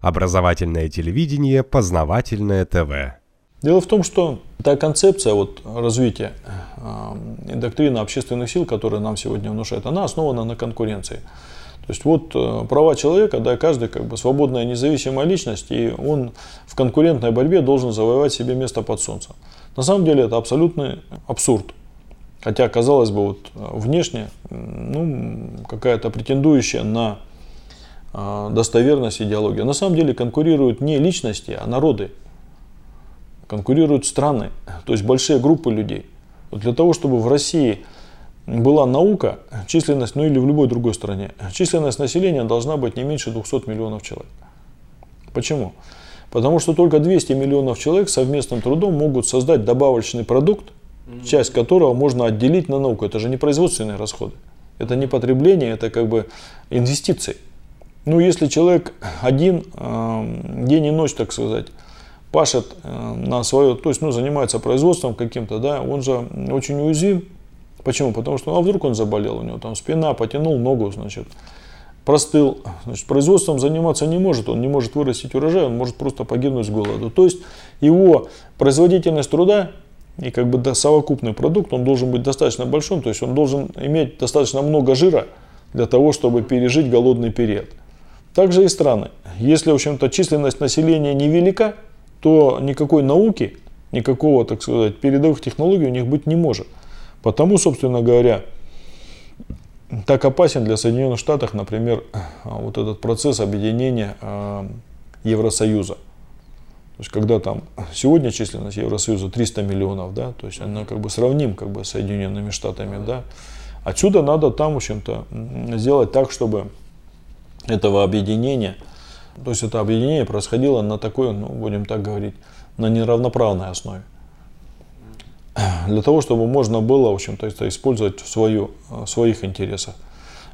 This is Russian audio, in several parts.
Образовательное телевидение, познавательное ТВ. Дело в том, что та концепция вот, развития э, доктрины общественных сил, которая нам сегодня внушает, она основана на конкуренции. То есть вот э, права человека, да, каждый как бы свободная независимая личность, и он в конкурентной борьбе должен завоевать себе место под солнцем. На самом деле это абсолютный абсурд. Хотя, казалось бы, вот внешне ну, какая-то претендующая на достоверность идеология. На самом деле конкурируют не личности, а народы конкурируют страны, то есть большие группы людей. Вот для того, чтобы в России была наука, численность, ну или в любой другой стране, численность населения должна быть не меньше 200 миллионов человек. Почему? Потому что только 200 миллионов человек совместным трудом могут создать добавочный продукт, часть которого можно отделить на науку. Это же не производственные расходы. Это не потребление, это как бы инвестиции. Ну, если человек один э, день и ночь, так сказать, пашет э, на свое, то есть ну, занимается производством каким-то, да, он же очень уязвим. Почему? Потому что, ну, а вдруг он заболел, у него там спина, потянул ногу, значит, простыл, значит, производством заниматься не может, он не может вырастить урожай, он может просто погибнуть с голоду. То есть его производительность труда и как бы совокупный продукт, он должен быть достаточно большим, то есть он должен иметь достаточно много жира для того, чтобы пережить голодный период. Также и страны. Если, в общем-то, численность населения невелика, то никакой науки, никакого, так сказать, передовых технологий у них быть не может. Потому, собственно говоря, так опасен для Соединенных Штатов, например, вот этот процесс объединения э, Евросоюза. То есть, когда там сегодня численность Евросоюза 300 миллионов, да, то есть она как бы сравним как бы с Соединенными Штатами, да. Отсюда надо там, в общем-то, сделать так, чтобы этого объединения то есть это объединение происходило на такой, ну, будем так говорить, на неравноправной основе. Для того, чтобы можно было, в общем-то, это использовать в, свою, в своих интересах.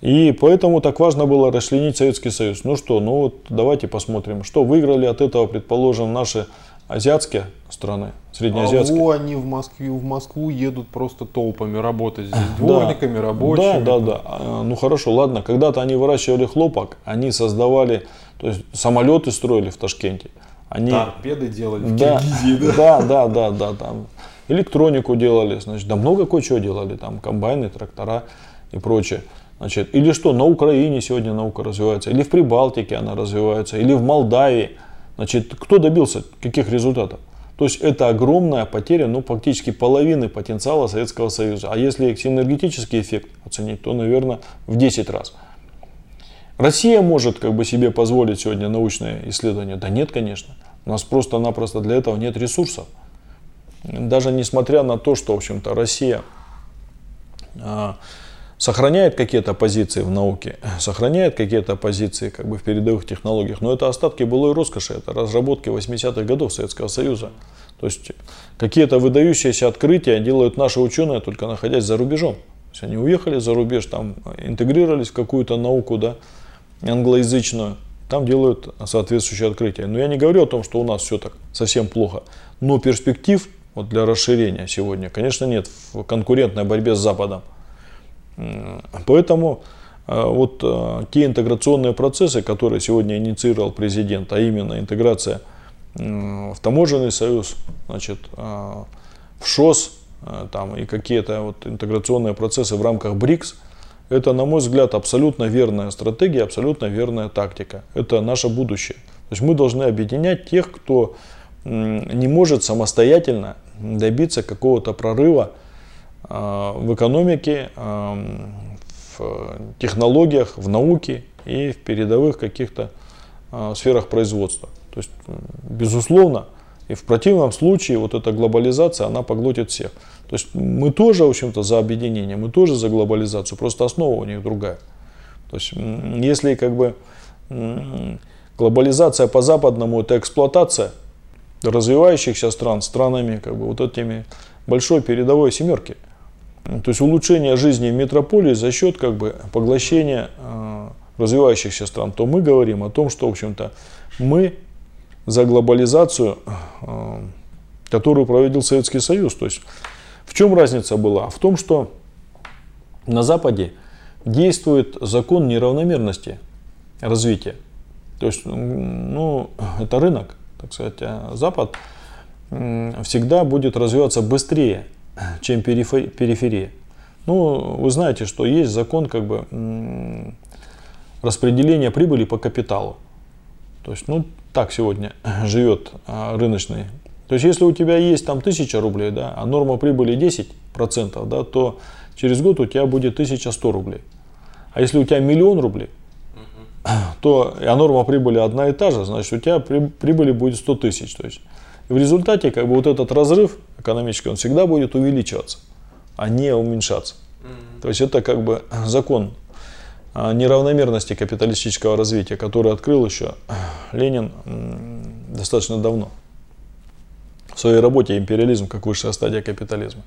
И поэтому так важно было расчленить Советский Союз. Ну что, ну вот давайте посмотрим, что выиграли от этого, предположим, наши азиатские страны, среднеазиатские. А во, они в Москве, в Москву едут просто толпами работать здесь, дворниками, да, рабочими. Да, да, да. А, ну хорошо, ладно, когда-то они выращивали хлопок, они создавали, то есть самолеты строили в Ташкенте. Они... Торпеды делали в да, Киргизии, да? Да, да, да, да, там электронику делали, значит, да много кое-чего делали, там комбайны, трактора и прочее. Значит, или что, на Украине сегодня наука развивается, или в Прибалтике она развивается, или в Молдавии. Значит, кто добился каких результатов? То есть это огромная потеря, ну, фактически половины потенциала Советского Союза. А если синергетический эффект оценить, то, наверное, в 10 раз. Россия может как бы себе позволить сегодня научное исследование? Да нет, конечно. У нас просто-напросто для этого нет ресурсов. Даже несмотря на то, что, в общем-то, Россия а, сохраняет какие-то позиции в науке, сохраняет какие-то позиции как бы в передовых технологиях, но это остатки былой роскоши, это разработки 80-х годов Советского Союза. То есть какие-то выдающиеся открытия делают наши ученые, только находясь за рубежом. То есть они уехали за рубеж, там интегрировались в какую-то науку да, англоязычную, там делают соответствующие открытия. Но я не говорю о том, что у нас все так совсем плохо. Но перспектив вот для расширения сегодня, конечно, нет в конкурентной борьбе с Западом. Поэтому э, вот э, те интеграционные процессы, которые сегодня инициировал президент, а именно интеграция в таможенный союз, значит, э, в ШОС, там, и какие-то вот интеграционные процессы в рамках БРИКС, это, на мой взгляд, абсолютно верная стратегия, абсолютно верная тактика. Это наше будущее. То есть мы должны объединять тех, кто не может самостоятельно добиться какого-то прорыва в экономике, э, в технологиях, в науке и в передовых каких-то э, сферах производства. То есть, безусловно, и в противном случае вот эта глобализация, она поглотит всех. То есть мы тоже, в общем-то, за объединение, мы тоже за глобализацию, просто основа у них другая. То есть если как бы глобализация по западному это эксплуатация развивающихся стран странами как бы вот этими большой передовой семерки – то есть улучшение жизни в метрополии за счет как бы, поглощения э, развивающихся стран, то мы говорим о том, что, в общем-то, мы за глобализацию, э, которую проводил Советский Союз. То есть в чем разница была? В том, что на Западе действует закон неравномерности развития. То есть, ну, это рынок, так сказать, а Запад всегда будет развиваться быстрее, чем периферия. Ну, вы знаете, что есть закон как бы распределения прибыли по капиталу. То есть, ну, так сегодня живет а, рыночный. То есть, если у тебя есть там тысяча рублей, да, а норма прибыли 10%, да, то через год у тебя будет 1100 рублей. А если у тебя миллион рублей, то а норма прибыли одна и та же, значит, у тебя прибыли будет 100 тысяч. То есть, в результате как бы вот этот разрыв экономический, он всегда будет увеличиваться, а не уменьшаться. То есть это как бы закон неравномерности капиталистического развития, который открыл еще Ленин достаточно давно в своей работе «Империализм как высшая стадия капитализма»,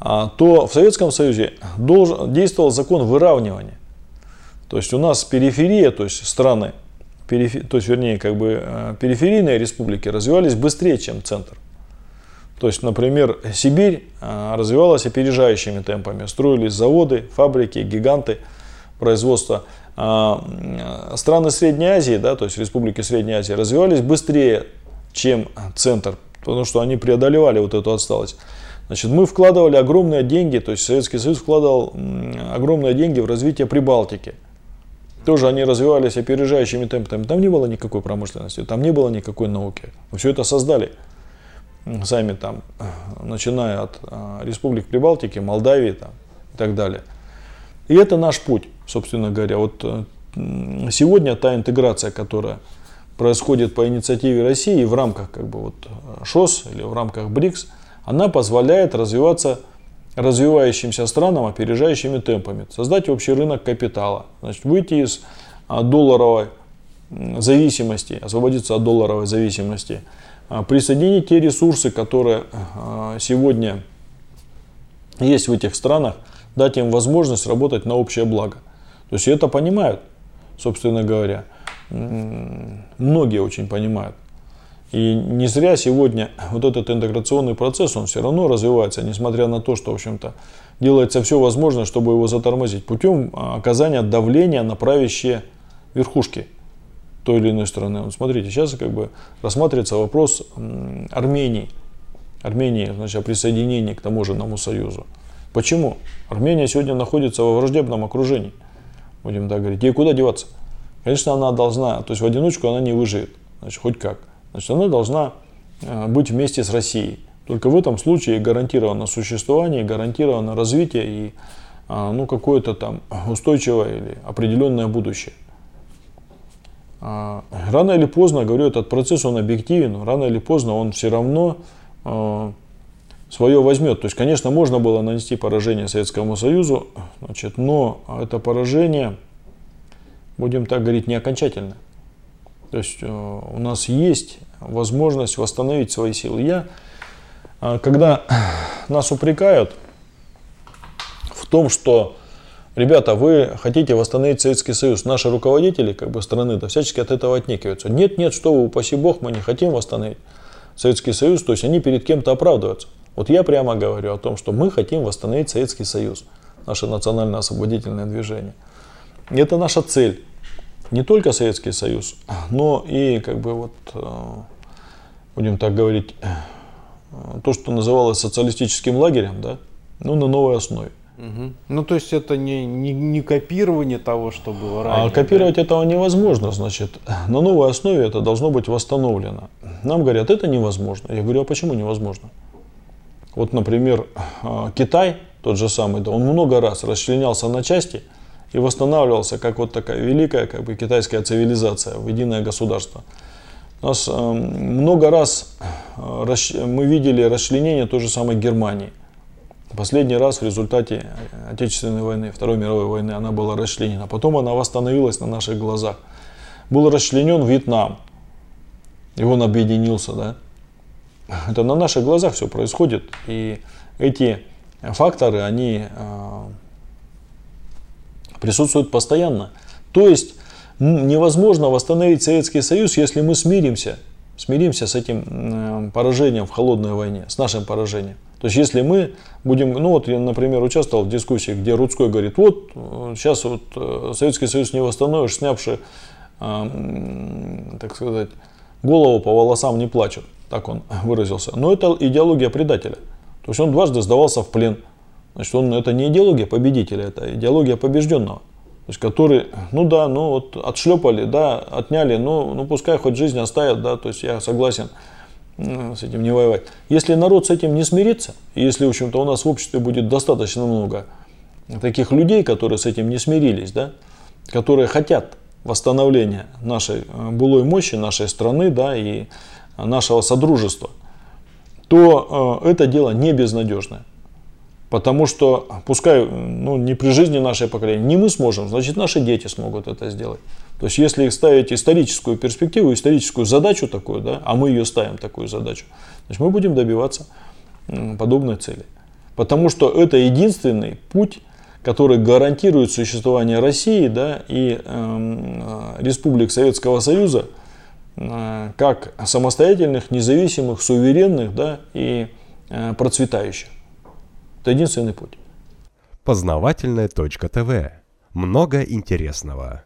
а, то в Советском Союзе должен, действовал закон выравнивания. То есть у нас периферия, то есть страны перифи, то есть, вернее, как бы э, периферийные республики развивались быстрее, чем центр. То есть, например, Сибирь э, развивалась опережающими темпами. Строились заводы, фабрики, гиганты производства. А, страны Средней Азии, да, то есть республики Средней Азии, развивались быстрее, чем центр, потому что они преодолевали вот эту отсталость. Значит, мы вкладывали огромные деньги, то есть Советский Союз вкладывал огромные деньги в развитие Прибалтики – тоже они развивались опережающими темпами. Там не было никакой промышленности, там не было никакой науки. Все это создали сами там, начиная от а, республик Прибалтики, Молдавии там, и так далее. И это наш путь, собственно говоря. Вот э, сегодня та интеграция, которая происходит по инициативе России в рамках как бы, вот, ШОС или в рамках БРИКС, она позволяет развиваться развивающимся странам опережающими темпами. Создать общий рынок капитала. Значит, выйти из а, долларовой зависимости, освободиться от долларовой зависимости. А, присоединить те ресурсы, которые а, сегодня есть в этих странах, дать им возможность работать на общее благо. То есть это понимают, собственно говоря. Многие очень понимают. И не зря сегодня вот этот интеграционный процесс, он все равно развивается, несмотря на то, что, в общем-то, делается все возможное, чтобы его затормозить, путем а, оказания давления на правящие верхушки той или иной страны. Вот смотрите, сейчас как бы рассматривается вопрос Армении. Армении, значит, о присоединении к таможенному союзу. Почему? Армения сегодня находится во враждебном окружении, будем так говорить. Ей куда деваться? Конечно, она должна, то есть в одиночку она не выживет, значит, хоть как. Значит, она должна э, быть вместе с Россией. Только в этом случае гарантировано существование, гарантировано развитие и э, ну, какое-то там устойчивое или определенное будущее. А, рано или поздно, говорю, этот процесс, он объективен, но рано или поздно он все равно э, свое возьмет. То есть, конечно, можно было нанести поражение Советскому Союзу, значит, но это поражение, будем так говорить, не окончательное. То есть э, у нас есть возможность восстановить свои силы. Я, э, когда нас упрекают в том, что, ребята, вы хотите восстановить Советский Союз, наши руководители как бы страны да, всячески от этого отнекиваются. Нет, нет, что вы, упаси бог, мы не хотим восстановить Советский Союз, то есть они перед кем-то оправдываются. Вот я прямо говорю о том, что мы хотим восстановить Советский Союз, наше национально-освободительное движение. И это наша цель не только Советский Союз, но и, как бы вот, э, будем так говорить, э, то, что называлось социалистическим лагерем, да, ну, на новой основе. Угу. Ну, то есть это не, не, не копирование того, что было ранее. А копировать да? этого невозможно, значит, на новой основе это должно быть восстановлено. Нам говорят, это невозможно. Я говорю, а почему невозможно? Вот, например, э, Китай, тот же самый, да, он много раз расчленялся на части – и восстанавливался как вот такая великая как бы, китайская цивилизация в единое государство. У нас э, много раз э, мы видели расчленение той же самой Германии. Последний раз в результате Отечественной войны, Второй мировой войны, она была расчленена. Потом она восстановилась на наших глазах. Был расчленен Вьетнам. И он объединился, да. Это на наших глазах все происходит. И эти факторы, они э, присутствует постоянно. То есть невозможно восстановить Советский Союз, если мы смиримся, смиримся с этим поражением в холодной войне, с нашим поражением. То есть если мы будем, ну вот я, например, участвовал в дискуссии, где Рудской говорит, вот сейчас вот э, Советский Союз не восстановишь, снявши так сказать, голову по волосам не плачут, так он выразился. Но это идеология предателя. То есть он дважды сдавался в плен. Значит, он, это не идеология победителя, это идеология побежденного. То есть, который, ну да, ну вот отшлепали, да, отняли, ну, ну пускай хоть жизнь оставят, да, то есть я согласен с этим не воевать. Если народ с этим не смирится, если, в общем-то, у нас в обществе будет достаточно много таких людей, которые с этим не смирились, да, которые хотят восстановления нашей э, былой мощи, нашей страны, да, и нашего содружества, то э, это дело не безнадежное. Потому что, пускай ну, не при жизни нашей поколения, не мы сможем, значит наши дети смогут это сделать. То есть если ставить историческую перспективу, историческую задачу такую, да, а мы ее ставим такую задачу, значит мы будем добиваться подобной цели. Потому что это единственный путь, который гарантирует существование России да, и э, республик Советского Союза э, как самостоятельных, независимых, суверенных да, и э, процветающих. Это единственный путь. Познавательная точка ТВ. Много интересного.